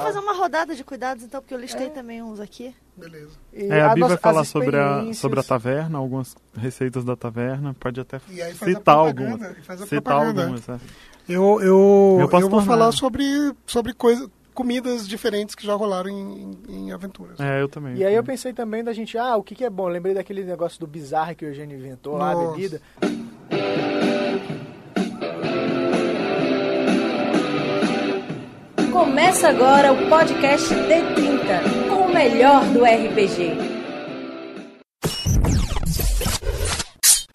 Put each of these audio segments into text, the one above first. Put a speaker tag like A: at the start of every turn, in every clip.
A: Vamos fazer uma rodada de cuidados, então, porque eu listei é. também uns aqui.
B: Beleza.
C: E é, a, Bi vai falar sobre a, sobre a taverna, algumas receitas da taverna, pode até citar algumas. Citar algumas, é.
B: Eu, eu, eu, eu vou falar sobre, sobre coisa, comidas diferentes que já rolaram em, em, aventuras.
C: É, eu também.
D: E aí eu pensei também da gente, ah, o que, que é bom? Eu lembrei daquele negócio do bizarro que o Eugênio inventou Nossa. lá, a bebida.
E: Começa agora o podcast D30, com o melhor do RPG.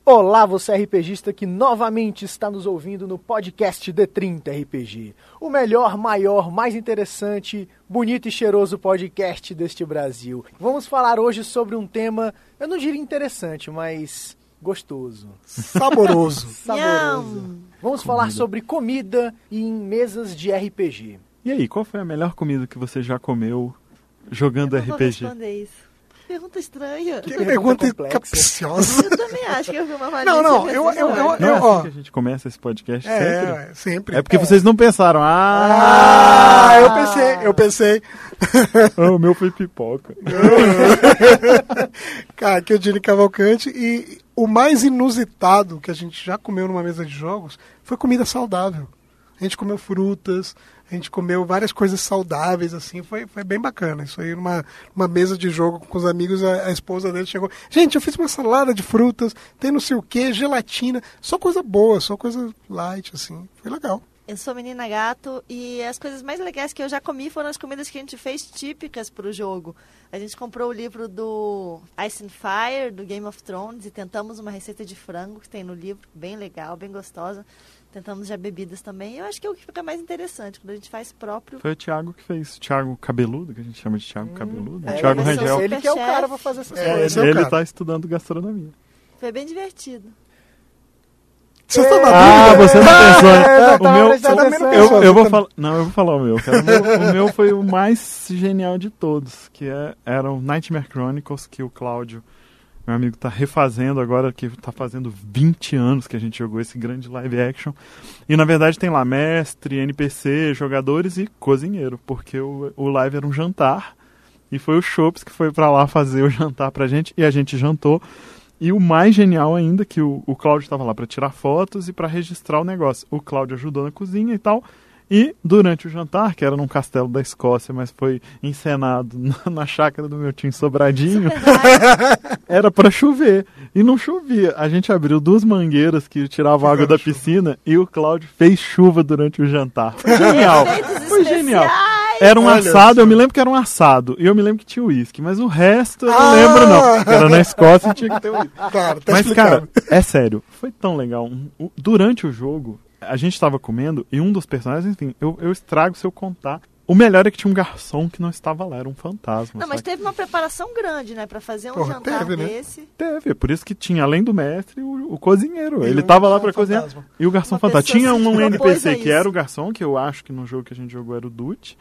D: Olá, você RPGista que novamente está nos ouvindo no podcast D30 RPG. O melhor, maior, mais interessante, bonito e cheiroso podcast deste Brasil. Vamos falar hoje sobre um tema, eu não diria interessante, mas gostoso.
B: Saboroso.
D: Saboroso. Vamos comida. falar sobre comida em mesas de RPG.
C: E aí, qual foi a melhor comida que você já comeu jogando
A: eu
C: RPG? Vou
A: responder isso. Pergunta estranha.
B: Que pergunta capciosa.
A: Eu também acho que eu vi uma malícia.
B: Não, não, eu, eu, eu, eu,
C: não é assim que a gente começa esse podcast
B: é,
C: sempre?
B: sempre.
C: É porque é. vocês não pensaram.
B: Ah, ah eu pensei, eu pensei.
C: Ah, o meu foi pipoca.
B: Cara, que eu diria Cavalcante e o mais inusitado que a gente já comeu numa mesa de jogos foi comida saudável. A gente comeu frutas, a gente comeu várias coisas saudáveis, assim, foi, foi bem bacana. Isso aí, numa, numa mesa de jogo com os amigos, a, a, esposa dele chegou. Gente, eu fiz uma salada de frutas, tem não sei o que, gelatina, só coisa boa, só coisa light, assim. Foi legal.
A: Eu sou menina gato e as coisas mais legais que eu já comi foram as comidas que a gente fez típicas para o jogo. A gente comprou o livro do Ice and Fire, do Game of Thrones, e tentamos uma receita de frango que tem no livro, bem legal, bem gostosa. Tentamos já bebidas também. Eu acho que é o que fica mais interessante, quando a gente faz próprio.
C: Foi o Thiago que fez. Thiago Cabeludo, que a gente chama de Thiago hum, Cabeludo.
D: É,
C: Thiago
D: Rangel. Ele que é o cara para fazer essas
C: é,
D: coisas.
C: Ele está estudando gastronomia.
A: Foi bem divertido.
B: Você está na
C: Ah, você não pensou.
D: É,
C: o meu, eu, eu vou falar, não, eu vou falar o meu, cara. O meu, o meu foi o mais genial de todos, que é, era o Nightmare Chronicles que o Cláudio meu amigo está refazendo agora, que está fazendo 20 anos que a gente jogou esse grande live action. E na verdade tem lá mestre, NPC, jogadores e cozinheiro, porque o, o live era um jantar. E foi o Chops que foi para lá fazer o jantar pra gente e a gente jantou. E o mais genial ainda que o, o Cláudio estava lá para tirar fotos e para registrar o negócio. O Cláudio ajudou na cozinha e tal. E durante o jantar, que era num castelo da Escócia, mas foi encenado na, na chácara do meu tio em Sobradinho, era para chover. E não chovia. A gente abriu duas mangueiras que tiravam água da piscina e o Cláudio fez chuva durante o jantar. Foi genial. Foi genial. Era um Olha assado, eu me lembro que era um assado. E eu me lembro que tinha uísque, mas o resto eu não ah! lembro, não. Era na Escócia e tinha que ter uísque.
B: Claro, tá
C: mas, cara, é sério, foi tão legal. Durante o jogo, a gente estava comendo e um dos personagens, enfim, eu, eu estrago se eu contar o melhor é que tinha um garçom que não estava lá, era um fantasma.
A: Não, mas teve uma preparação grande, né? Pra fazer um Porra, jantar teve, né? desse. Né?
C: Teve, por isso que tinha, além do mestre, o, o cozinheiro. E ele estava lá para cozinhar. Fantasma. E o garçom fantasma. Tinha um NPC que era o garçom, que eu acho que no jogo que a gente jogou era o Dutch.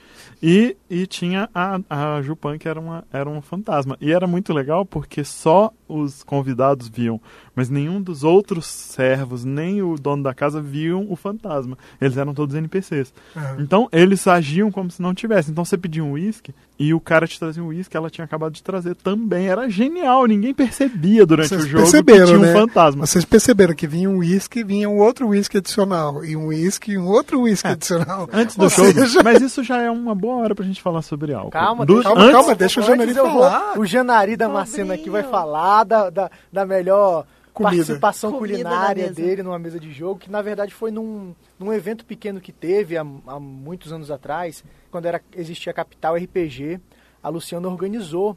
C: E, e tinha a, a Jupan, que era, uma, era um fantasma. E era muito legal porque só os convidados viam, mas nenhum dos outros servos, nem o dono da casa viam o fantasma. Eles eram todos NPCs. Uhum. Então, eles agiam como se não tivesse. Então, você pedia um uísque e o cara te trazia um uísque, ela tinha acabado de trazer também. Era genial, ninguém percebia durante
B: Vocês
C: o jogo
B: perceberam,
C: que tinha um
B: né?
C: fantasma.
B: Vocês perceberam que vinha um uísque e vinha um outro uísque adicional. E um uísque e um outro uísque é. adicional.
C: Antes do Ou jogo. Seja... Mas isso já é uma boa hora pra gente falar sobre álcool.
D: Calma,
B: do... calma,
D: antes,
B: calma, deixa o Janari falar.
D: Vou, o Janari da Macena aqui vai falar da, da, da melhor Comida. participação Comida culinária dele numa mesa de jogo, que na verdade foi num, num evento pequeno que teve há, há muitos anos atrás, quando era, existia a Capital RPG, a Luciana organizou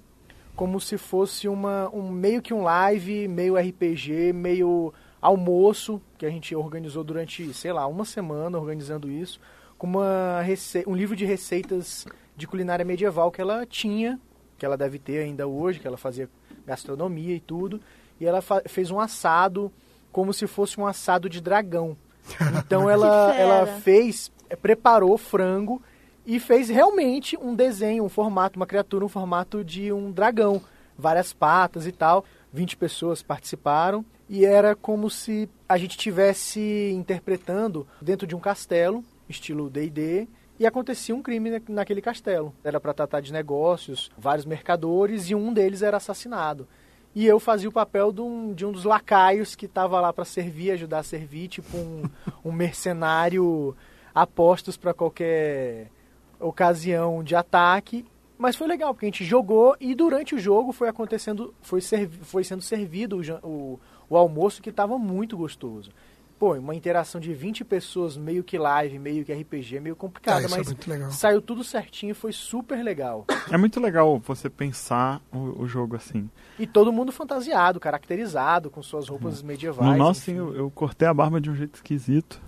D: como se fosse uma, um meio que um live, meio RPG, meio almoço, que a gente organizou durante, sei lá, uma semana organizando isso, com uma rece... um livro de receitas de culinária medieval que ela tinha, que ela deve ter ainda hoje, que ela fazia gastronomia e tudo, e ela fez um assado como se fosse um assado de dragão. Então ela, ela fez, preparou frango e fez realmente um desenho, um formato, uma criatura, um formato de um dragão. Várias patas e tal. 20 pessoas participaram e era como se a gente tivesse interpretando dentro de um castelo, estilo D&D, e acontecia um crime naquele castelo. Era para tratar de negócios, vários mercadores e um deles era assassinado. E eu fazia o papel de um, de um dos lacaios que estava lá para servir, ajudar a servir, tipo um, um mercenário apostos para qualquer ocasião de ataque. Mas foi legal, porque a gente jogou e durante o jogo foi acontecendo, foi, servi, foi sendo servido o, o, o almoço que estava muito gostoso pô, uma interação de 20 pessoas, meio que live, meio que RPG, é meio complicado, ah, mas é saiu tudo certinho e foi super legal.
C: É muito legal você pensar o, o, jogo assim.
D: E todo mundo fantasiado, caracterizado, com suas roupas uhum. medievais.
C: No nosso, sim, eu, eu, cortei a barba de um jeito esquisito.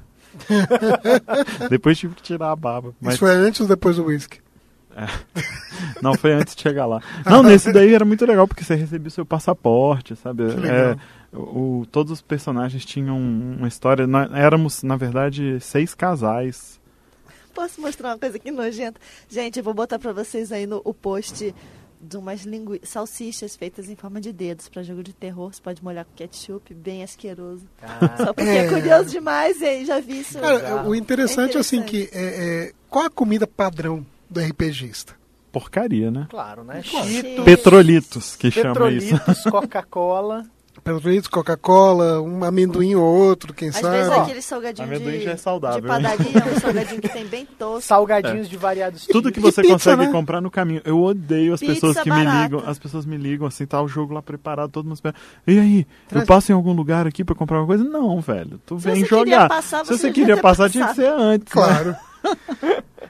C: depois tive que tirar a barba.
B: Mas... Isso foi antes ou depois do whisky?
C: É. Não, foi antes de chegar lá. Não, nesse daí era muito legal, porque você recebia o seu passaporte, sabe? É, o, todos os personagens tinham uma história. Na, éramos, na verdade, seis casais.
A: Posso mostrar uma coisa aqui nojenta? Gente, eu vou botar pra vocês aí no o post de umas lingu... salsichas feitas em forma de dedos para jogo de terror. Você pode molhar com ketchup, bem asqueroso. Ah. Só porque é. é curioso demais, hein? Já vi isso.
B: Cara, o interessante, é assim que é, é, qual a comida padrão do RPGista?
C: Porcaria, né?
D: Claro, né?
C: Cheetos, Petrolitos, que Petrolitos, chama
D: isso. Coca-Cola.
B: Petrolitos, Coca-Cola, um amendoim ou outro, quem
A: Às
B: sabe.
A: Às vezes aquele salgadinho amendoim de, já é saudável, de padaria, um salgadinho que tem bem tosco.
D: Salgadinhos é. de variados
C: tipos. Tudo que você pizza, consegue né? comprar no caminho. Eu odeio as pizza pessoas que barata. me ligam. As pessoas me ligam assim, tá o jogo lá preparado, todo mundo espera. E aí, Traz... eu passo em algum lugar aqui pra comprar uma coisa? Não, velho. Tu vem jogar.
A: Passar,
C: Se você queria passar, tinha que ser antes.
B: Né? Claro. Né?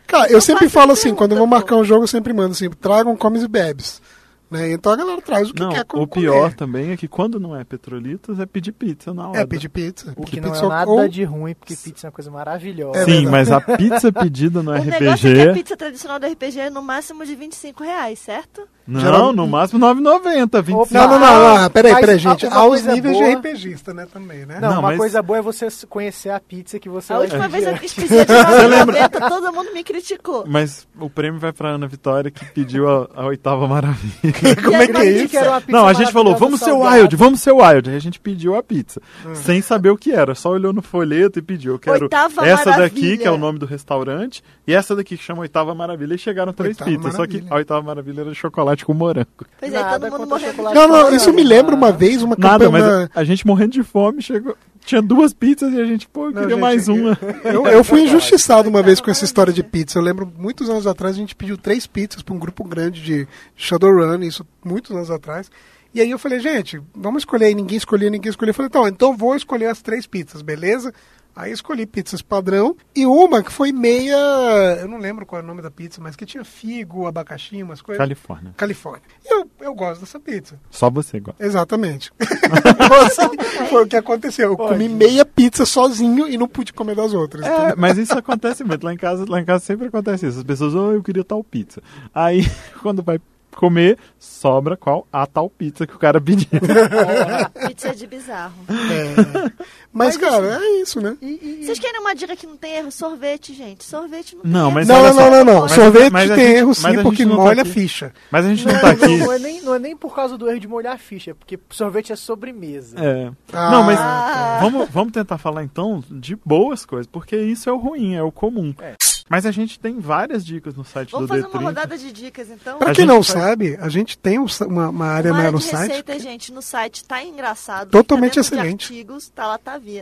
B: Cara, eu sempre falo assim, quando eu vou marcar um jogo, eu sempre mando assim, tragam comes e bebes. Né? Então a galera traz o que
C: não,
B: quer
C: comer. O pior também é que quando não é petrolitos, é pedir pizza na hora.
B: É pedir pizza.
D: O que não é nada ou... de ruim, porque pizza é uma coisa maravilhosa.
C: É Sim, mas a pizza pedida no o RPG... O
A: negócio é que a pizza tradicional do RPG é no máximo de 25 reais, certo?
C: Não, Geral... no máximo 9,90, 25.
B: Não, não, não, não, peraí, peraí, gente. Aos níveis boa... de RPGista, né, também, né?
D: Não, não uma mas... coisa boa é você conhecer a pizza que você...
A: A última vez eu quis pedir de 9,90, todo mundo me criticou.
C: Mas o prêmio vai pra Ana Vitória, que pediu a, a oitava maravilha.
B: Como é que é isso?
C: Não, a gente falou, vamos ser Wild, vamos ser Wild. Aí a gente pediu a pizza, hum. sem saber o que era. Só olhou no folheto e pediu. Eu quero
A: oitava
C: essa
A: maravilha.
C: daqui, que é o nome do restaurante, e essa daqui que chama Oitava Maravilha. E chegaram três oitava pizzas, maravilha. só que a Oitava Maravilha era chocolate com morango.
A: Pois é, todo mundo morrendo
B: Não, não, isso me lembra uma vez, uma
C: Nada, campanha... mas a gente morrendo de fome, chegou... Tinha duas pizzas e a gente, pô, eu queria gente, mais uma.
B: Eu, eu fui injustiçado uma vez com essa história de pizza. Eu lembro, muitos anos atrás, a gente pediu três pizzas para um grupo grande de Shadowrun, isso muitos anos atrás. E aí eu falei, gente, vamos escolher aí. Ninguém escolheu, ninguém escolheu. Eu falei, então, então vou escolher as três pizzas, beleza? Aí escolhi pizzas padrão e uma que foi meia. Eu não lembro qual é o nome da pizza, mas que tinha figo, abacaxi, umas coisas.
C: Califórnia.
B: Califórnia. E eu, eu gosto dessa pizza.
C: Só você gosta.
B: Exatamente. foi o que aconteceu. Eu Pode. comi meia pizza sozinho e não pude comer das outras.
C: É, então... mas isso acontece muito. Lá em casa, lá em casa sempre acontece isso. As pessoas, oh, eu queria tal pizza. Aí, quando vai comer, sobra qual? A tal pizza que o cara pediu.
A: pizza de bizarro.
B: É. Mas, mas, cara, assim, é isso, né?
A: E, e... Vocês querem uma dica que não tem erro? Sorvete, gente. Sorvete não tem
C: não,
A: erro.
C: Mas
B: não, não, não, não, não. Mas, Sorvete mas tem gente, erro sim, porque tá molha tá a ficha.
C: Mas a gente não, não tá aqui.
D: Não é, nem, não é nem por causa do erro de molhar a ficha, porque sorvete é sobremesa.
C: É. Ah, não, mas ah. vamos, vamos tentar falar então de boas coisas, porque isso é o ruim, é o comum. É. Mas a gente tem várias dicas no site
A: Vamos
C: do
A: fazer
C: D30.
A: uma rodada de dicas, então?
B: Pra quem não faz... sabe, a gente tem uma, uma área,
A: uma
B: área
A: no
B: site.
A: receita, que... gente, no site tá engraçado.
B: Totalmente tá excelente.
A: artigos, tá lá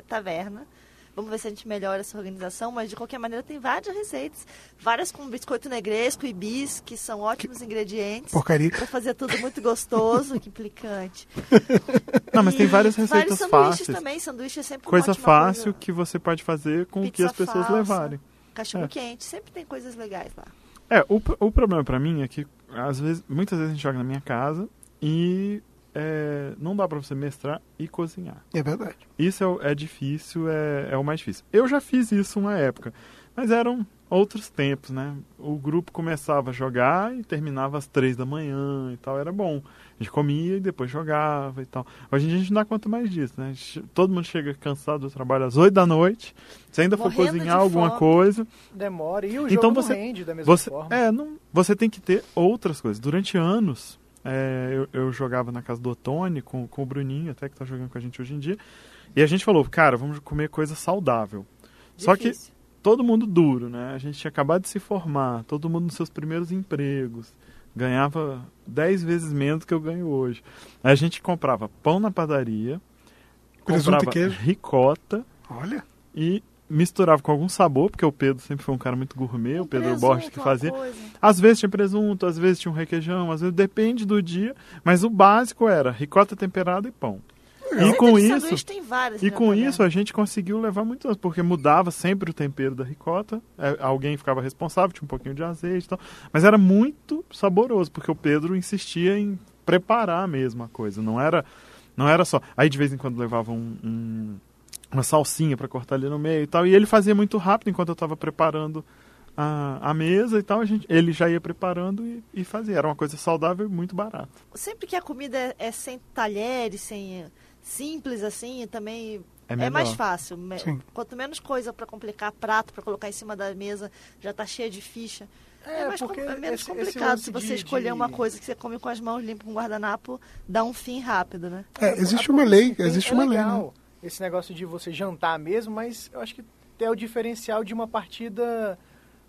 A: taverna. Vamos ver se a gente melhora essa organização, mas de qualquer maneira tem várias receitas. Várias com biscoito negresco e bis, que são ótimos que... ingredientes.
B: Porcaria.
A: Pra fazer tudo muito gostoso, que implicante.
C: Não, mas tem várias receitas
A: vários
C: sanduíches
A: fáceis. também, sanduíche é sempre
C: Coisa fácil
A: coisa.
C: que você pode fazer com o que as pessoas
A: falsa.
C: levarem
A: cachorro é. quente, sempre tem coisas legais lá.
C: É, o, o problema para mim é que às vezes, muitas vezes a gente joga na minha casa e é, não dá para você mestrar e cozinhar.
B: É verdade.
C: Isso é, é difícil, é, é o mais difícil. Eu já fiz isso uma época, mas eram outros tempos, né? O grupo começava a jogar e terminava às três da manhã e tal, era bom. A gente comia e depois jogava e tal. Hoje em dia a gente não dá conta mais disso, né? Gente, todo mundo chega cansado do trabalho às oito da noite. Se ainda for cozinhar alguma fome, coisa.
D: Demora. E o então jogo você, rende da mesma
C: você,
D: forma.
C: É, não, você tem que ter outras coisas. Durante anos, é, eu, eu, jogava na casa do Otone com, com o Bruninho, até que tá jogando com a gente hoje em dia. E a gente falou, cara, vamos comer coisa saudável. Difícil. Só que todo mundo duro, né? A gente tinha acabado de se formar, todo mundo nos seus primeiros empregos. Ganhava 10 vezes menos do que eu ganho hoje. A gente comprava pão na padaria,
B: Presunto
C: comprava
B: e queijo.
C: ricota
B: Olha.
C: e misturava com algum sabor, porque o Pedro sempre foi um cara muito gourmet, o Pedro Borges que fazia. Às vezes tinha presunto, às vezes tinha um requeijão, às vezes depende do dia, mas o básico era ricota temperada e pão. E com isso,
A: sanduíche tem várias,
C: e
A: né,
C: com isso a gente conseguiu levar muito porque mudava sempre o tempero da ricota, é, alguém ficava responsável, tinha um pouquinho de azeite e tal, mas era muito saboroso, porque o Pedro insistia em preparar mesmo a coisa, não era, não era só... Aí de vez em quando levava um, um- uma salsinha para cortar ali no meio e tal, e ele fazia muito rápido enquanto eu estava preparando a, a mesa e tal, a gente, ele já ia preparando e, e fazia, era uma coisa saudável e muito barata.
A: Sempre que a comida é, é sem talheres, sem simples assim, também
C: É
A: é, mais fácil.
B: Sim.
A: Quanto menos coisa para complicar prato, para colocar em cima da mesa, já tá cheia de ficha. É, mais com- é menos
D: esse- esse
A: complicado
D: lance
A: se você
D: de-
A: escolher
D: de-
A: uma coisa que você come com as mãos limpas com guardanapo, dá um fim rápido, né?
B: É, existe uma lei, existe
D: é
B: uma lei, né?
D: legal Esse negócio de você jantar mesmo, mas eu acho que é o diferencial de uma partida.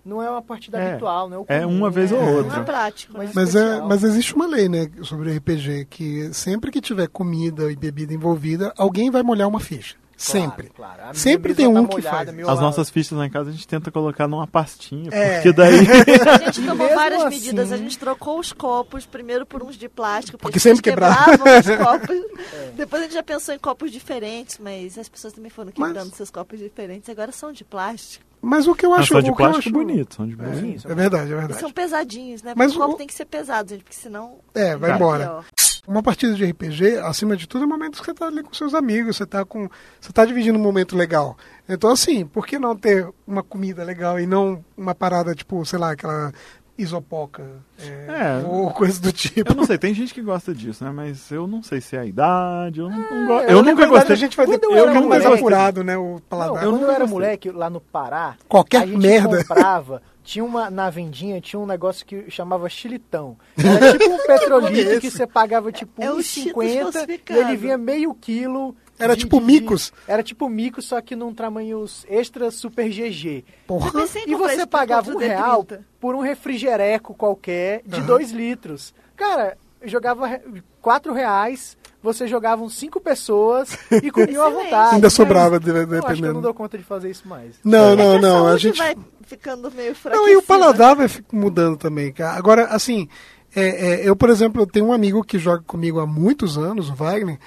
D: Não é uma partida
C: É,
D: habitual, né? O
C: é
D: comum,
C: uma vez
D: né?
C: ou
A: Não
C: outra.
A: é prático. né?
D: Mas-
B: Mas, é, mas existe uma lei, né, sobre RPG, que sempre que tiver comida e bebida envolvida, alguém vai molhar uma ficha.
D: Claro,
B: Sempre.
D: claro.
B: Sempre tem
D: tá
B: um que
D: molhada,
B: faz.
D: meu
C: As nossas fichas lá em casa a gente tenta colocar numa pastinha,
B: É.
C: porque daí...
A: A gente tomou várias
D: assim-
A: medidas. A gente trocou os copos, primeiro por uns de plástico,
B: Porque
A: as
B: sempre
A: quebravam os copos.
D: É.
A: Depois a gente já pensou em copos diferentes, mas as pessoas também foram
B: Mas-
A: quebrando seus copos diferentes. Agora são de plástico.
B: Mas o que eu
C: Não,
B: acho...
C: são de
B: o que eu acho-
C: bonito, são de
D: É,
C: bonito.
D: sim,
B: É verdade, é
A: E
B: verdade.
A: são pesadinhos, né?
B: Mas
A: o copo
B: o-
A: tem que ser pesado, gente, porque senão
B: É, vai embora.
A: pior.
B: Uma partida de RPG, acima de tudo, é um momento que você tá ali com seus amigos, você tá com. Você tá dividindo um momento legal. Então, assim, por que não ter uma comida legal e não uma parada, tipo, sei lá, aquela isopoca? é,
C: É.
B: Ou coisa do tipo.
C: Eu não sei, tem gente que gosta disso, né? Mas eu não sei se é a idade, eu, não, não go-
B: É,
C: eu
B: na
C: nunca gostei.
B: A gente vai ter
D: eu
B: eu
D: era
B: muito mais
D: moleque-
B: apurado, né? O paladar.
D: Não, quando eu era
C: gostei.
D: moleque lá no Pará,
B: Qualquer
D: a gente
B: merda.
D: comprava, tinha uma na vendinha, tinha um negócio que chamava chilitão. Era tipo um petrolito que você pagava tipo
A: É o
D: 1,50
A: Cheetos
D: e ele vinha meio quilo.
B: Era
D: de-
B: tipo
D: de-
B: micos?
D: Era tipo micos, só que num tamanho extra super GG.
B: Porra.
D: E você pagava um real
A: 30.
D: por um refrigereco qualquer de. 2 litros. Cara, jogava quatro reais, você jogavam cinco pessoas e comiam à vontade.
B: Ainda sobrava, de-
D: Eu acho que eu
B: dependendo.
D: não dou conta de fazer isso mais.
B: Não,
A: É
B: não,
A: a
B: não. A
A: saúde
B: gente.
A: vai ficando meio.
B: Não, e o paladar vai mudando também. Agora, assim, é, é, eu, por exemplo, eu tenho um amigo que joga comigo há muitos anos, o Wagner,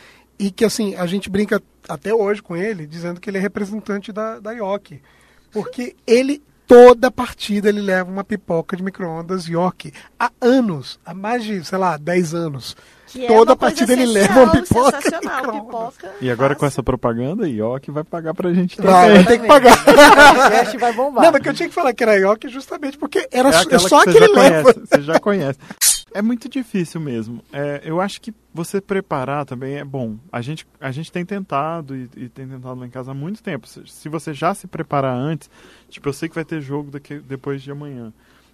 B: e que, assim, a gente brinca até hoje com ele, dizendo que ele é representante da, da York. Porque ele, toda partida, ele leva uma pipoca de micro-ondas York. Há anos, há mais de, sei lá, 10 anos.
A: Que é
B: toda
A: coisa
B: partida ele leva uma pipoca.
A: Sensacional,
B: micro-ondas.
A: pipoca.
C: E agora com essa propaganda, Ioki vai pagar pra gente
B: Vai,
C: também.
B: vai ter que pagar.
D: O vai bombar.
B: Não, mas que eu tinha que falar que era York justamente porque era
C: É
B: só-
C: que você
B: aquele
C: já
B: leva.
C: conhece, você já conhece. É muito difícil mesmo. É, eu acho que você preparar também é bom. A gente, a gente tem tentado e, e tem tentado lá em casa há muito tempo. Se, se você já se preparar antes, tipo, eu sei que vai ter jogo daqui, depois de amanhã.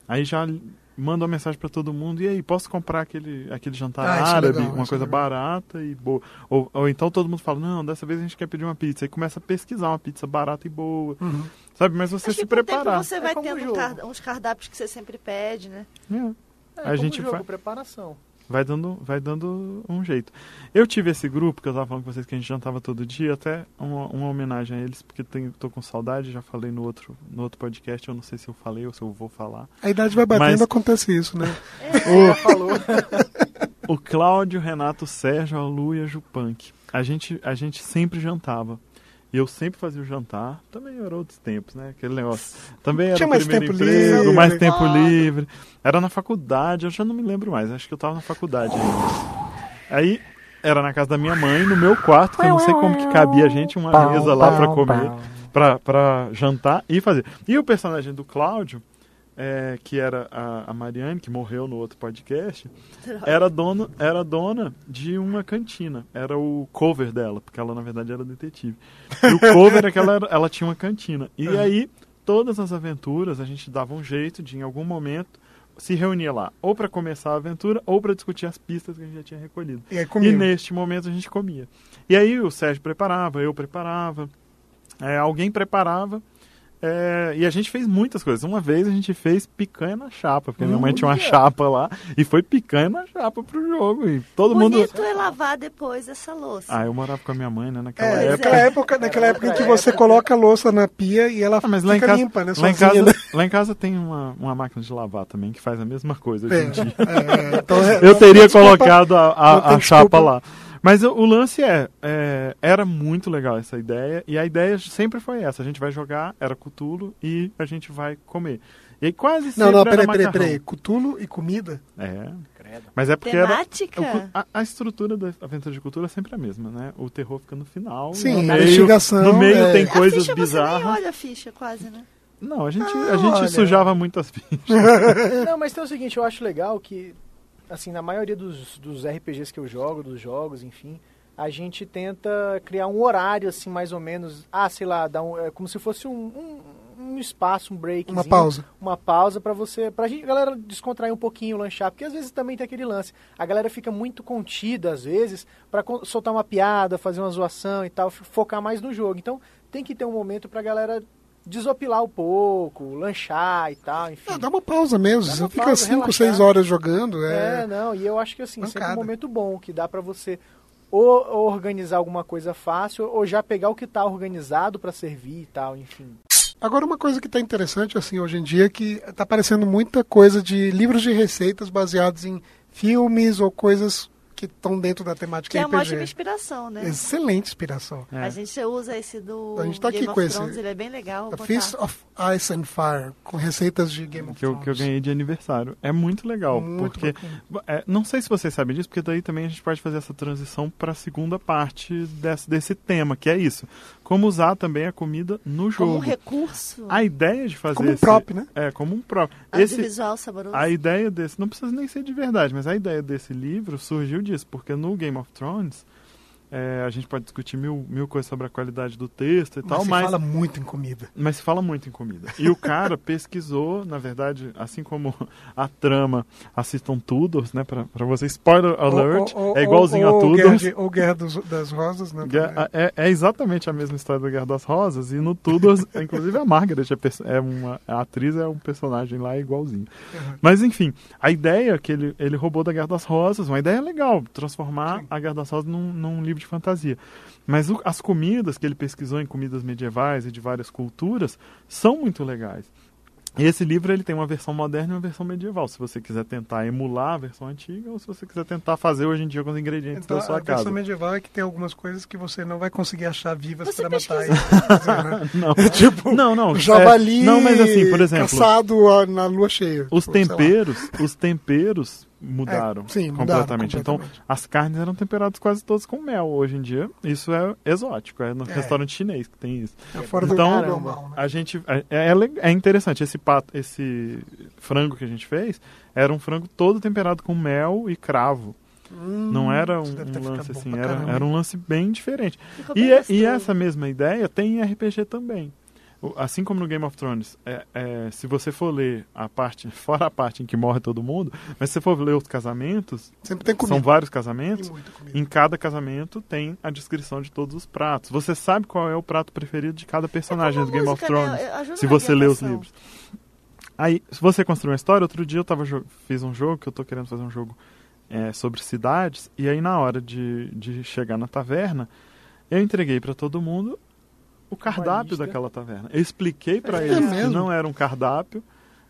C: Aí já manda uma mensagem pra todo mundo, e aí, posso comprar aquele, aquele jantar
B: Ah, é
C: árabe,
B: legal,
C: uma
B: é
C: coisa
B: legal.
C: barata e boa. Ou, ou então todo mundo fala, não, dessa vez a gente quer pedir uma pizza. Aí começa a pesquisar uma pizza barata e boa.
B: Uhum.
C: Sabe? Mas você
A: Acho
C: se
A: que com o tempo
C: preparar.
A: você
D: É
A: vai
D: o
A: tendo
D: jogo.
A: car- uns cardápios que você sempre pede, né?
C: É.
D: É,
C: a
D: como
C: gente
D: jogo,
C: vai-
D: preparação.
C: Vai dando, vai dando um jeito. Eu tive esse grupo que eu tava falando com vocês que a gente jantava todo dia, até uma, uma homenagem a eles, porque tenho, tô com saudade, já falei no outro, no outro podcast, eu não sei se eu falei ou se eu vou falar.
B: A idade vai batendo,
C: Mas-
B: acontece isso, né?
D: Já falou.
C: O Cláudio, Renato, Sérgio, a Lu e a Jupunk. A gente, a gente sempre jantava. E eu sempre fazia o jantar. Também era outros tempos, né? Aquele negócio. Também era
B: Tinha mais tempo
C: emprego,
B: livre.
C: mais tempo livre. Era na faculdade, eu já não me lembro mais. Acho que eu tava na faculdade ainda. Aí era na casa da minha mãe, no meu quarto, que eu não sei como que cabia a gente uma mesa lá pra comer, pra jantar e fazer. E o personagem do Cláudio, é, que era a, a Mariane, que morreu no outro podcast, era dona, era dona de uma cantina. Era o cover dela, porque ela na verdade era detetive. E o cover é que ela, era- ela tinha uma cantina. E aí, todas as aventuras, a gente dava um jeito de, em algum momento, se reunia lá, ou para começar a aventura, ou para discutir as pistas que a gente já tinha recolhido.
B: E
C: E neste momento a gente comia. E aí o Sérgio preparava, eu preparava, é, alguém preparava É, e a gente fez muitas coisas. Uma vez a gente fez picanha na chapa, porque minha mãe tinha uma chapa lá e foi picanha na chapa pro jogo. E todo
A: Bonito
C: mundo.
A: é lavar depois essa louça.
C: Ah, eu morava com a minha mãe, né? Naquela
B: É,
C: época.
B: naquela época, naquela época em que você coloca a louça na pia e ela
C: Ah, mas lá em
B: fica
C: casa,
B: limpa, né?
C: lá, em casa,
B: né?
C: lá em casa tem uma, uma máquina de lavar também que faz a mesma coisa hoje
B: É,
C: em dia.
B: é, é, então, é,
C: Eu
B: não
C: teria
B: desculpa.
C: colocado a, a- a chapa
B: desculpa.
C: lá. Mas o, o lance é, é, era muito legal essa ideia, e a ideia sempre foi essa, a gente vai jogar, era Cutulo, e a gente vai comer. E aí quase sempre
B: Não, não,
C: era
B: peraí, peraí, peraí. Cutulo e comida?
C: É, mas é porque era...
A: Temática?
C: o cu- a, a estrutura da aventura de cultura é sempre a mesma, né? O terror fica no final.
B: Sim,
C: no
B: a
C: meio,
B: investigação,
C: No meio
B: é.
C: tem
A: a
C: coisas
A: ficha você
C: bizarras.
A: nem olha a ficha, quase, né?
C: Não, a gente,
B: Ah,
C: a gente
B: olha.
C: sujava muito as fichas.
D: Não, mas tem o seguinte, eu acho legal que, assim, na maioria dos, dos RPGs que eu jogo, dos jogos, enfim, a gente tenta criar um horário, assim, mais ou menos, ah, sei lá, dar um, é como se fosse um, um, um espaço, um break.
B: Uma pausa.
D: Uma pausa pra você, pra gente, galera descontrair um pouquinho, lanchar, porque às vezes também tem aquele lance, a galera fica muito contida, às vezes, con- soltar uma piada, fazer uma zoação e tal, focar mais no jogo. Então, tem que ter um momento pra galera desopilar um pouco, lanchar e tal, enfim.
B: Não, dá uma pausa mesmo.
D: Dá
B: Você
D: uma
B: fica
D: pausa,
B: 5,
D: relaxar.
B: 6 horas jogando.
D: É,
B: É,
D: não, e eu acho que assim, sempre
B: Mancada.
D: um momento bom, que dá pra você ou organizar alguma coisa fácil, ou já pegar o que tá organizado pra servir e tal, enfim.
B: Agora, uma coisa que está interessante assim hoje em dia é que está aparecendo muita coisa de livros de receitas baseados em filmes ou coisas que estão dentro da temática
A: Que é uma ótima
B: RPG.
A: inspiração, né?
B: Excelente inspiração.
C: É.
A: A gente usa esse do
B: A gente tá
A: Game
B: aqui
A: of
B: com esse-
A: Thrones, ele é bem legal.
B: The Feast of Ice and Fire, com receitas de Game of
C: que eu,
B: Thrones.
C: que eu ganhei de aniversário. É muito legal,
B: Muito
C: porque é, não sei se vocês sabem disso, porque daí também a gente pode fazer essa transição para a segunda parte desse, desse tema, que é isso. Como usar também a comida no
A: Como um
C: jogo.
A: recurso
C: A ideia de fazer
B: Como um
C: esse-
B: prop, né?
C: É, como um prop. Esse,
A: audiovisual saboroso.
C: a ideia desse, não precisa nem ser de verdade, mas a ideia desse livro surgiu disso, porque no Game of Thrones é, a gente pode discutir mil, mil coisas sobre a qualidade do texto e
B: Mas
C: tal,
B: se
C: mas
B: fala muito em comida.
C: mas se fala muito em comida. E o cara pesquisou, na verdade, assim como a trama, assistam Tudors, né? Pra, pra você, spoiler alert,
B: Ou- ou-
C: é igualzinho a Tudors.
B: Guerra Ou Guerra dos- das Rosas, né?
C: Guerra-. É, é exatamente a mesma história da Guerra das Rosas, e no Tudors, inclusive a Margaret é, é uma a atriz é um personagem lá igualzinho.
B: Uhum.
C: Mas enfim, a ideia que ele, ele roubou da Guerra das Rosas, uma ideia legal, transformar a Guerra das Rosas num, num livro de fantasia. Mas o- as comidas que ele pesquisou em comidas medievais e de várias culturas são muito legais. E esse livro ele tem uma versão moderna e uma versão medieval. Se você quiser tentar emular a versão antiga ou se você quiser tentar fazer hoje em dia com os ingredientes
B: Então,
C: da sua
B: a versão
C: casa.
B: medieval é que tem algumas coisas que você não vai conseguir achar vivas para matar. né?
C: Não,
B: tipo,
C: não, não.
B: o javali
C: é, não, mas assim, por exemplo,
B: caçado a- na lua cheia.
C: os
B: Tipo,
C: temperos, os temperos mudaram
B: É, sim, mudaram
C: completamente. Então,
B: completamente.
C: as carnes eram temperadas quase todas com mel. Hoje em dia, isso é exótico. É no
B: É.
C: restaurante chinês que tem isso.
B: É fora
C: Então,
B: do normal, né?
C: A gente é, é, le- é interessante esse pato, esse frango que a gente fez era um frango todo temperado com mel e cravo.
B: Hum,
C: Não era um, um lance assim, era, era um lance bem diferente. E,
A: bem
C: é- e essa mesma ideia tem em RPG também. Assim como no Game of Thrones, é, é, se você for ler a parte, fora a parte em que morre todo mundo, mas se você for ler os casamentos,
B: Sempre tem comida.
C: são vários casamentos, em cada casamento tem a descrição de todos os pratos. Você sabe qual é o prato preferido de cada personagem
A: É
C: do Game of
A: né?
C: Thrones, se você lê os livros. Aí, se você construir uma história, outro dia eu tava fiz um jogo, que eu tô querendo fazer um jogo é, sobre cidades, e aí na hora de, de chegar na taverna, eu entreguei para todo mundo o cardápio
D: lista.
C: daquela taverna. Eu expliquei para
B: É
C: eles que não era um cardápio,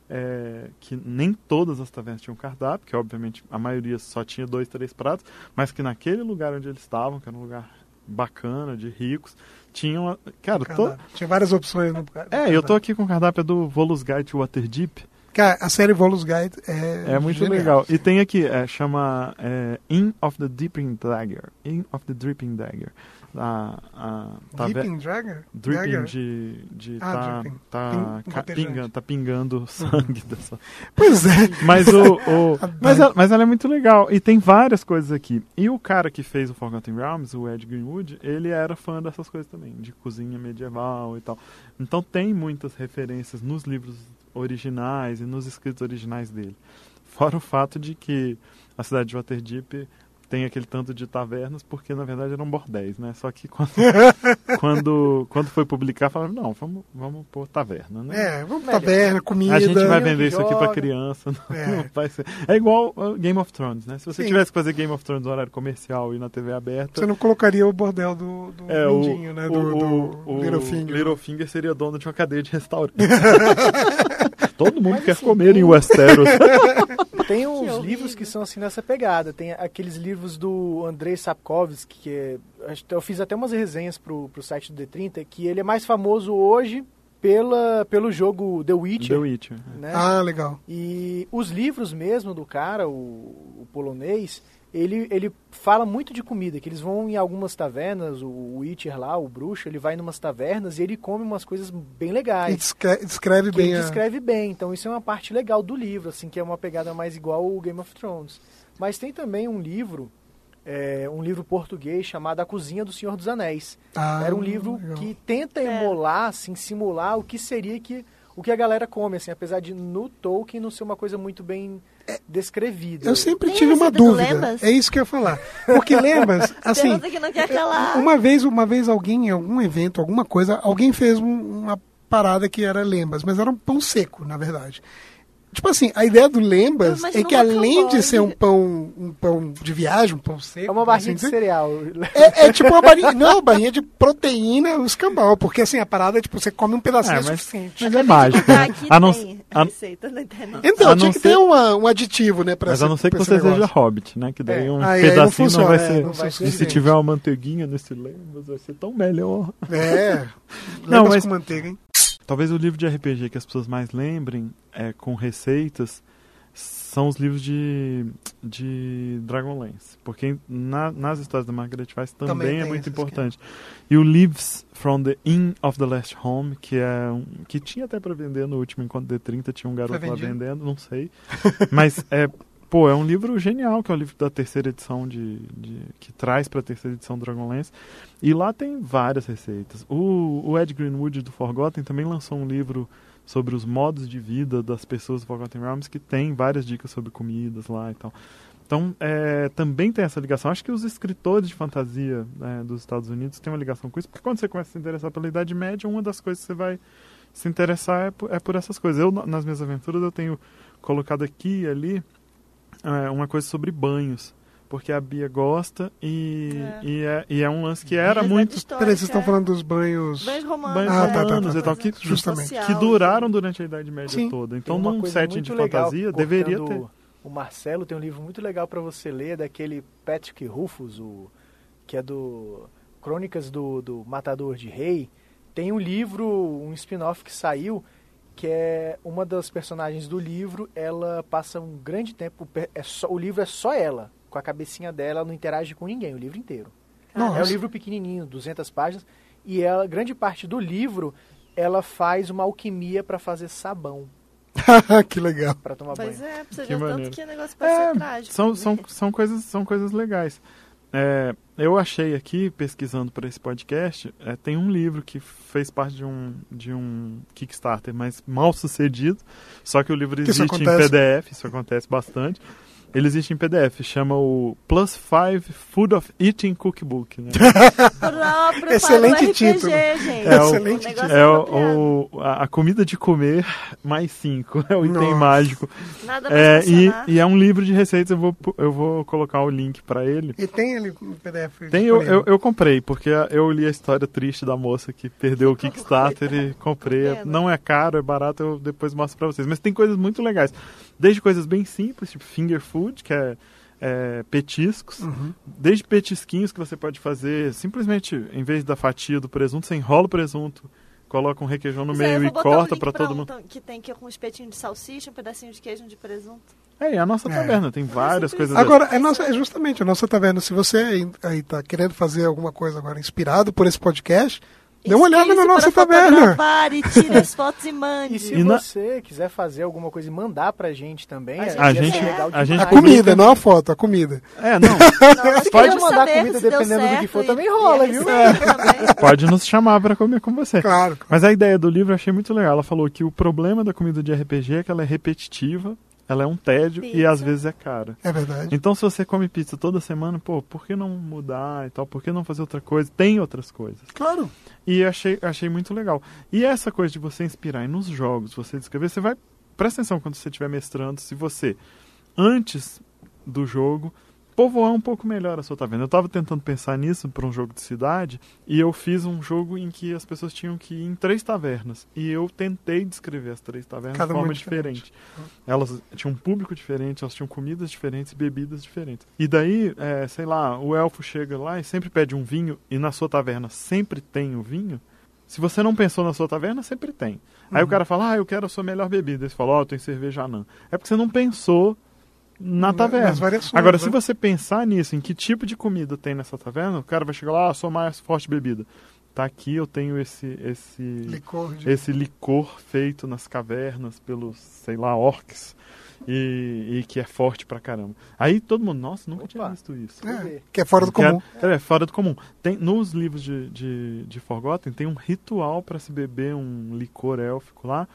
C: é, que nem todas as tavernas tinham cardápio, que obviamente a maioria só tinha dois, três pratos, mas que naquele lugar onde eles estavam, que era um lugar bacana, de ricos, tinham... Cara,
B: Cardápio. Tinha várias opções no
C: é, eu tô aqui com o cardápio do Volus Guide Waterdeep.
B: Cara, a série Volus Guide é.
C: É muito
B: genial.
C: legal. E tem aqui, é, chama é, In of the Dripping Dagger. In of the Dripping Dagger. A, a, tá ve-
B: Dripping Dragger?
C: Dripping
B: Dagger?
C: de, de
B: Ah,
C: tá,
B: dripping.
C: tá,
B: Ping-
C: ca- pinga, tá pingando sangue dessa.
B: Pois é.
C: Mas o, o- mas, ela, mas ela é muito legal e tem várias coisas aqui. E o cara que fez o Forgotten Realms, o Ed Greenwood, ele era fã dessas coisas também, de cozinha medieval e tal. Então tem muitas referências nos livros originais e nos escritos originais dele. Fora o fato de que a cidade de Waterdeep tem aquele tanto de tavernas, porque na verdade eram bordéis, né? Só que quando, quando, quando foi publicar, falaram, não, vamos, vamos pôr taverna, né?
B: É, vamos taverna, comida.
C: A gente vai vender isso aqui pra criança. Não, é. Não vai ser. é igual Game of Thrones, né? Se você Sim. tivesse que fazer Game of Thrones no horário comercial e na TV aberta.
B: Você não colocaria o bordel do, do é, Mindinho, né? Do, o, do,
C: o, Littlefinger. Littlefinger seria dono de uma cadeia de restaurante. Todo mundo Mas, quer assim, comer tem... em Westeros.
D: tem uns que livros que são assim nessa pegada. Tem aqueles livros do Andrei Sapkowski, que é, eu fiz até umas resenhas pro, pro site do D30, que ele é mais famoso hoje pela, pelo jogo The Witcher.
C: The Witcher.
B: Né? Ah, legal.
D: E os livros mesmo do cara, o, o polonês, ele, ele fala muito de comida, que eles vão em algumas tavernas, o Witcher lá, o bruxo, ele vai em umas tavernas e ele come umas coisas bem legais. E
B: descreve, descreve bem.
D: Ele a... descreve bem, então isso é uma parte legal do livro, assim, que é uma pegada mais igual o Game of Thrones. Mas tem também um livro, é, um livro português chamado A Cozinha do Senhor dos Anéis. Ah, Era um livro legal. que tenta é. emular, assim, simular o que seria que o que a galera come, assim, apesar de no Tolkien não ser uma coisa muito bem descrevida.
B: Eu sempre tive uma dúvida. É isso que eu ia falar. Porque Lembas, assim, uma vez, uma vez alguém em algum evento, alguma coisa, alguém fez um, uma parada que era Lembas, mas era um pão seco, na verdade. Tipo assim, a ideia do Lembas é que além de ser um pão, um pão de viagem, um pão seco.
D: É uma barrinha
B: assim,
D: de cereal.
B: É, é, tipo uma barrinha. Não, uma barrinha de proteína, o escambau. Porque assim, a parada é tipo, você come um pedacinho é,
C: mas,
B: suficiente.
C: Mas é mágico. Né?
A: A não, a, receita na
B: internet. Então, tinha que ser, ter uma, um aditivo, né?
C: Pra mas a não ser que você seja hobbit, né? Que daí é. um aí, pedacinho aí não, funciona, não, vai ser. Não vai ser e se tiver uma manteiguinha nesse Lembas, vai ser tão melhor.
B: É. não, mas com manteiga, hein?
C: Talvez o livro de RPG que as pessoas mais lembrem é com receitas são os livros de, de Dragonlance. Porque na, nas histórias da Margaret Weiss também, também é muito importante. E o Lives from the Inn of the Last Home, que é um, que tinha até para vender no último encontro D30, tinha um garoto lá vendendo, não sei. Mas é Pô, é um livro genial, que é o livro da terceira edição de, de que traz para a terceira edição Dragonlance. E lá tem várias receitas. O, o Ed Greenwood do Forgotten também lançou um livro sobre os modos de vida das pessoas do Forgotten Realms, que tem várias dicas sobre comidas lá e tal. Então, é, também tem essa ligação. Acho que os escritores de fantasia é, dos Estados Unidos têm uma ligação com isso, porque quando você começa a se interessar pela Idade Média, uma das coisas que você vai se interessar é por, é por essas coisas. Eu, nas minhas aventuras, eu tenho colocado aqui e ali é, uma coisa sobre banhos porque a Bia gosta e é, e é, e é um lance que era muito.
B: Peraí, vocês estão falando dos banhos.
A: Banhos romanos.
C: Banhos ah, tá, tá, tá, e tal, que, justamente. que duraram durante a Idade Média Sim. toda. Então, num setting de fantasia, deveria ter.
D: O Marcelo tem um livro muito legal para você ler, daquele Patrick Rufus, o, que é do Crônicas do, do Matador de Rei. Tem um livro, um spin-off que saiu, que é uma das personagens do livro, ela passa um grande tempo, é só, o livro é só ela com a cabecinha dela, não interage com ninguém, o livro inteiro. Nossa. É um livro pequenininho, 200 páginas, e ela, grande parte do livro ela faz uma alquimia para fazer sabão.
B: que legal.
A: Para
D: tomar
A: pois
D: banho.
A: é, pra você que ver maneiro. tanto que o negócio pode é, ser trágico.
C: São, são, são, coisas, são coisas legais. É, eu achei aqui, pesquisando para esse podcast, é, tem um livro que fez parte de um, de um Kickstarter, mas mal sucedido. Só que o livro existe em PDF, isso acontece bastante. Ele existe em PDF, chama o Plus 5 Food of Eating Cookbook. Né?
B: Excelente título.
C: Gente. É, o, Excelente título. É o, o, a, comida de comer mais 5, é o Nossa. item mágico.
A: Nada
C: é, e, e, é um livro de receitas, eu vou, eu vou colocar o link para ele.
B: E tem ele no PDF?
C: Tem, eu, eu, eu, comprei, porque eu li a história triste da moça que perdeu o Kickstarter e comprei. Não é caro, é barato, eu depois mostro para vocês. Mas tem coisas muito legais. Desde coisas bem simples, tipo finger food, que é, é petiscos, uhum. desde petisquinhos que você pode fazer simplesmente, em vez da fatia do presunto, você enrola o presunto, coloca um requeijão no meio e corta um para todo mundo.
A: Que tem que com um espetinho de salsicha, um pedacinho de queijo de presunto.
C: É, e a nossa é. taverna, tem várias coisas.
B: Agora, é, nossa, é justamente a nossa taverna. Se você aí está querendo fazer alguma coisa agora inspirado por esse podcast, Dê uma olhada na nossa taverna.
A: E tire as fotos e mande.
D: E se e você na... quiser fazer alguma coisa e mandar pra gente também,
C: a gente, a gente, a, gente
B: a comida, não a foto, a comida.
C: É, não.
D: não pode mandar comida dependendo do que for, também rola, viu?
C: É. Pode nos chamar pra comer com você.
B: Claro.
C: Mas a ideia do livro eu achei muito legal. Ela falou que o problema da comida de RPG é que ela é repetitiva ela é um tédio pizza. e às vezes é cara.
B: É verdade.
C: Então se você come pizza toda semana, pô, por que não mudar e tal? Por que não fazer outra coisa? Tem outras coisas.
B: Claro.
C: E achei, achei muito legal. E essa coisa de você inspirar e nos jogos, você descrever, você vai. Presta atenção quando você estiver mestrando, se você, antes do jogo, povoar um pouco melhor a sua taverna. Eu estava tentando pensar nisso para um jogo de cidade e eu fiz um jogo em que as pessoas tinham que ir em três tavernas e eu tentei descrever as três tavernas Cada de forma diferente. diferente. Elas tinham um público diferente, elas tinham comidas diferentes e bebidas diferentes. E daí, é, sei lá, o elfo chega lá e sempre pede um vinho e na sua taverna sempre tem o vinho. Se você não pensou na sua taverna, sempre tem. Aí uhum. o cara fala, ah, eu quero a sua melhor bebida. Você fala, ó, oh, tem cerveja anã. É porque você não pensou na taverna. Agora, né? se você pensar nisso, em que tipo de comida tem nessa taverna, o cara vai chegar lá, ah, sua mais forte bebida. Tá aqui, eu tenho esse esse
B: licor, de...
C: esse licor feito nas cavernas pelos, sei lá, orcs. E, e, que é forte pra caramba. Aí todo mundo, nossa, nunca Opa. tinha visto isso.
B: É, que é fora do comum.
C: É, é, fora do comum. Tem, nos livros de, de, de Forgotten tem um ritual para se beber um licor élfico lá,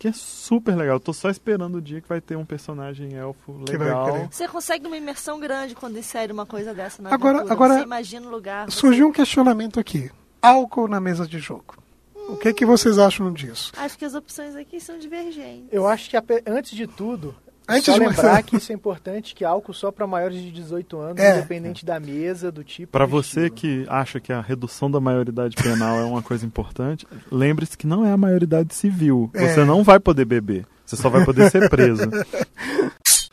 C: que é super legal. Eu tô só esperando o dia que vai ter um personagem elfo legal.
A: Você consegue uma imersão grande quando insere uma coisa dessa na
B: agora,
A: aventura.
B: Agora,
A: você imagina o lugar.
B: Surgiu você... um questionamento aqui. Álcool na mesa de jogo. Hum. O que, é que vocês acham disso?
A: Acho que as opções aqui são divergentes.
D: Eu acho que, antes de tudo, Antes só de lembrar que isso é importante, que álcool só para maiores de 18 anos, é. independente da mesa, do tipo.
C: Para você estilo. que acha que a redução da maioridade penal é uma coisa importante, lembre-se que não é a maioridade civil. É. Você não vai poder beber. Você só vai poder ser preso.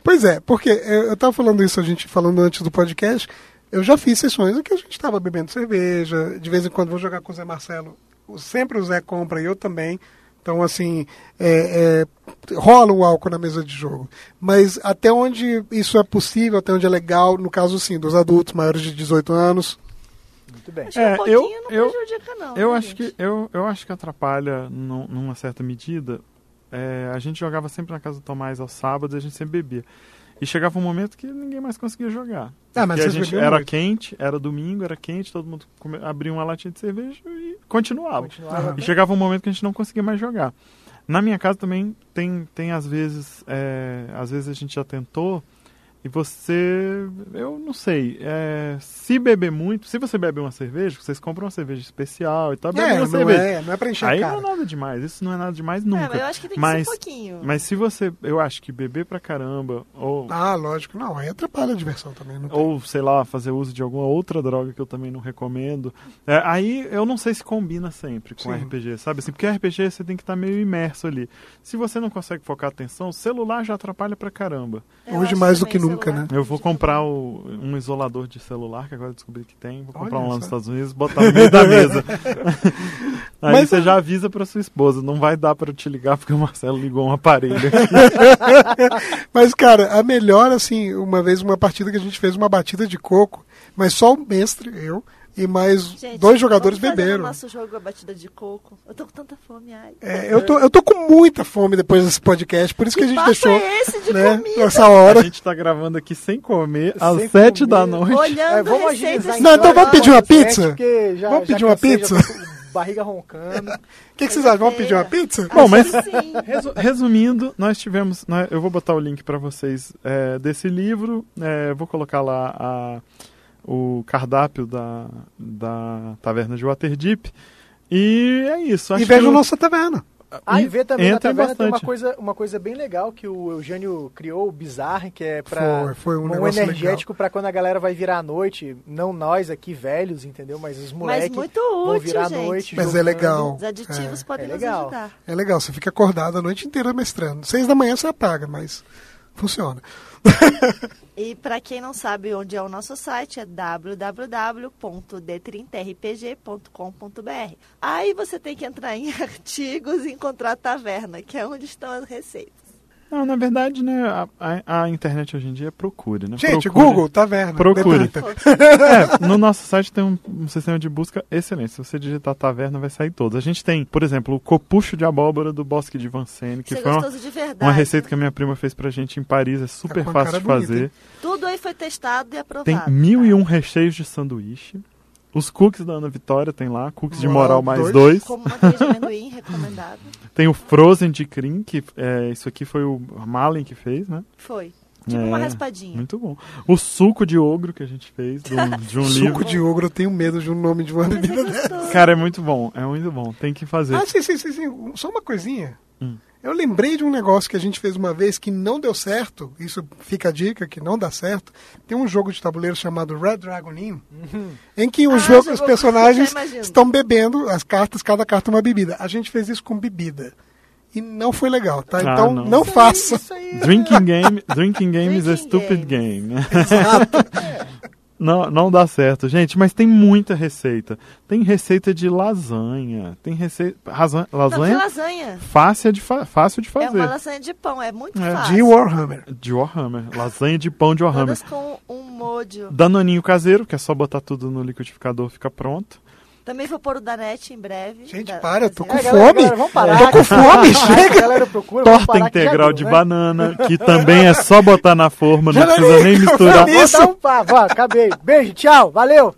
B: Pois é, porque eu estava falando isso, a gente falando antes do podcast. Eu já fiz sessões em que a gente estava bebendo cerveja, de vez em quando vou jogar com o Zé Marcelo. Sempre o Zé compra e eu também. Então, assim, é, é, rola o álcool na mesa de jogo. Mas até onde isso é possível, até onde é legal, no caso, sim, dos adultos maiores de 18 anos.
A: Muito bem. Acho é, um eu, eu, não,
C: eu
A: né,
C: acho que eu, eu acho que atrapalha num, numa certa medida. É, a gente jogava sempre na casa do Tomás aos sábados e a gente sempre bebia. E chegava um momento que ninguém mais conseguia jogar.
B: Ah, mas
C: a gente era muito. quente, era domingo, era quente, todo mundo come, abria uma latinha de cerveja e continuava. continuava e chegava um momento que a gente não conseguia mais jogar. Na minha casa também tem, tem às vezes, é, às vezes a gente já tentou e você, eu não sei, é, se beber muito, se você bebe uma cerveja, vocês compram uma cerveja especial e tal, bebe
B: é,
C: uma
B: não
C: cerveja.
B: É, não é pra encher
C: Aí
B: cara.
C: não é nada demais, isso não é nada demais nunca. É,
A: mas eu acho que tem
C: mas,
A: que ser um pouquinho.
C: Mas se você, eu acho que beber pra caramba, ou...
B: Ah, lógico, não, aí atrapalha a diversão também.
C: ou, sei lá, fazer uso de alguma outra droga que eu também não recomendo. É, aí eu não sei se combina sempre com Sim. RPG, sabe assim? Porque RPG você tem que estar tá meio imerso ali. Se você não consegue focar atenção, o celular já atrapalha pra caramba.
B: Eu Hoje mais do que nunca,
C: celular.
B: né?
C: Eu vou comprar o, um isolador de celular, que agora descobri que tem. Vou comprar Olha um lá nos Estados Unidos e botar no meio da mesa. Aí Mas, você já avisa pra sua esposa, não vai dar para te ligar porque o Marcelo ligou um aparelho
B: Mas, cara, a melhor, assim, uma vez uma partida que a gente fez uma batida de coco, mas só o mestre, eu, e mais Gente, dois jogadores vamos beberam.
A: No nosso jogo a batida de coco. Eu tô com tanta fome, ai.
B: É, eu, tô, eu tô com muita fome depois desse podcast, por isso que, que a gente deixou.
A: É esse de
B: né,
A: comida?
B: Essa hora.
C: A gente tá gravando aqui sem comer sem às sete comer. da noite.
A: Olhando é, vamos receitas
B: Não, então vamos pedir uma pizza? Já, vamos pedir uma pizza?
D: barriga roncando. O
B: que, que vocês acham? Vamos pedir uma pizza?
C: Bom, mas resu resumindo, nós tivemos. Né, eu vou botar o link para vocês é, desse livro. É, vou colocar lá a o cardápio da, da taverna de Waterdeep. E é isso.
B: Acho e veja a nossa taverna.
D: Ah, e vê também na taverna bastante. tem uma coisa, uma coisa bem legal que o Eugênio criou, o Bizarre, que é para
B: foi, foi um,
D: um energético para quando a galera vai virar à noite, não nós aqui velhos, entendeu? Mas os moleques vão virar à noite.
B: Mas é legal.
A: Os aditivos
B: é.
A: podem
D: é legal.
A: nos ajudar.
B: É legal, você fica acordado a noite inteira mestrando. Seis da manhã você apaga, mas funciona.
A: e para quem não sabe onde é o nosso site, é www.d30rpg.com.br. Aí você tem que entrar em artigos e encontrar a taverna, que é onde estão as receitas.
C: Não, na verdade, né, a, a, a, internet hoje em dia procure, né?
B: Gente,
C: procure,
B: Google, taverna.
C: Procure. é, no nosso site tem um, um, sistema de busca excelente. Se você digitar taverna, vai sair todos. A gente tem, por exemplo, o copucho de abóbora do Bosque de Vincennes, que
A: Isso
C: foi
A: é
C: uma,
A: verdade,
C: uma receita né? que a minha prima fez pra gente em Paris. É super fácil de fazer.
A: Tudo aí foi testado e aprovado.
C: Tem mil e um recheios de sanduíche Os cookies da Ana Vitória tem lá, cookies de moral mais dois.
A: Como manteiga de amendoim, recomendado.
C: Tem o Frozen de cream, que é, isso aqui foi o Malen que fez, né?
A: Foi. Tipo é, uma raspadinha.
C: Muito bom. O suco de ogro que a gente fez do, de um
B: suco
C: livro.
B: Suco de ogro, eu tenho medo de um nome de uma bebida dessa.
C: Cara, é muito bom. É muito bom. Tem que fazer.
B: Ah, sim, sim, sim. sim. Só uma coisinha. Hum. Eu lembrei de um negócio que a gente fez uma vez que não deu certo. Isso fica a dica que não dá certo. Tem um jogo de tabuleiro chamado Red Dragon Inn, uhum. em que o ah, jogo, os personagens estão bebendo as cartas, cada carta é uma bebida. A gente fez isso com bebida e não foi legal, tá? Ah, então não, não faça.
C: Drinking game, drinking game is a stupid game. Exato. Não, não dá certo, gente, mas tem muita receita. Tem receita de lasanha, tem receita. Lasanha, lasanha?
A: Não, lasanha.
C: Fácil de, fa fácil de fazer. É
A: uma lasanha de pão, é muito é. fácil.
B: De Warhammer.
C: De Warhammer. Lasanha de pão de Warhammer.
A: Todas com um molho.
C: Danoninho caseiro, que é só botar tudo no liquidificador, fica pronto.
A: Também vou pôr o da NET em breve.
B: Gente, da, para, tô com fome. Galera,
D: vamos parar.
B: Tô com fome, chega.
C: Galera, procura, Torta integral de né? banana, que também é só botar na forma, não precisa nem misturar.
D: Vou dar um pá, acabei. Beijo, tchau, valeu.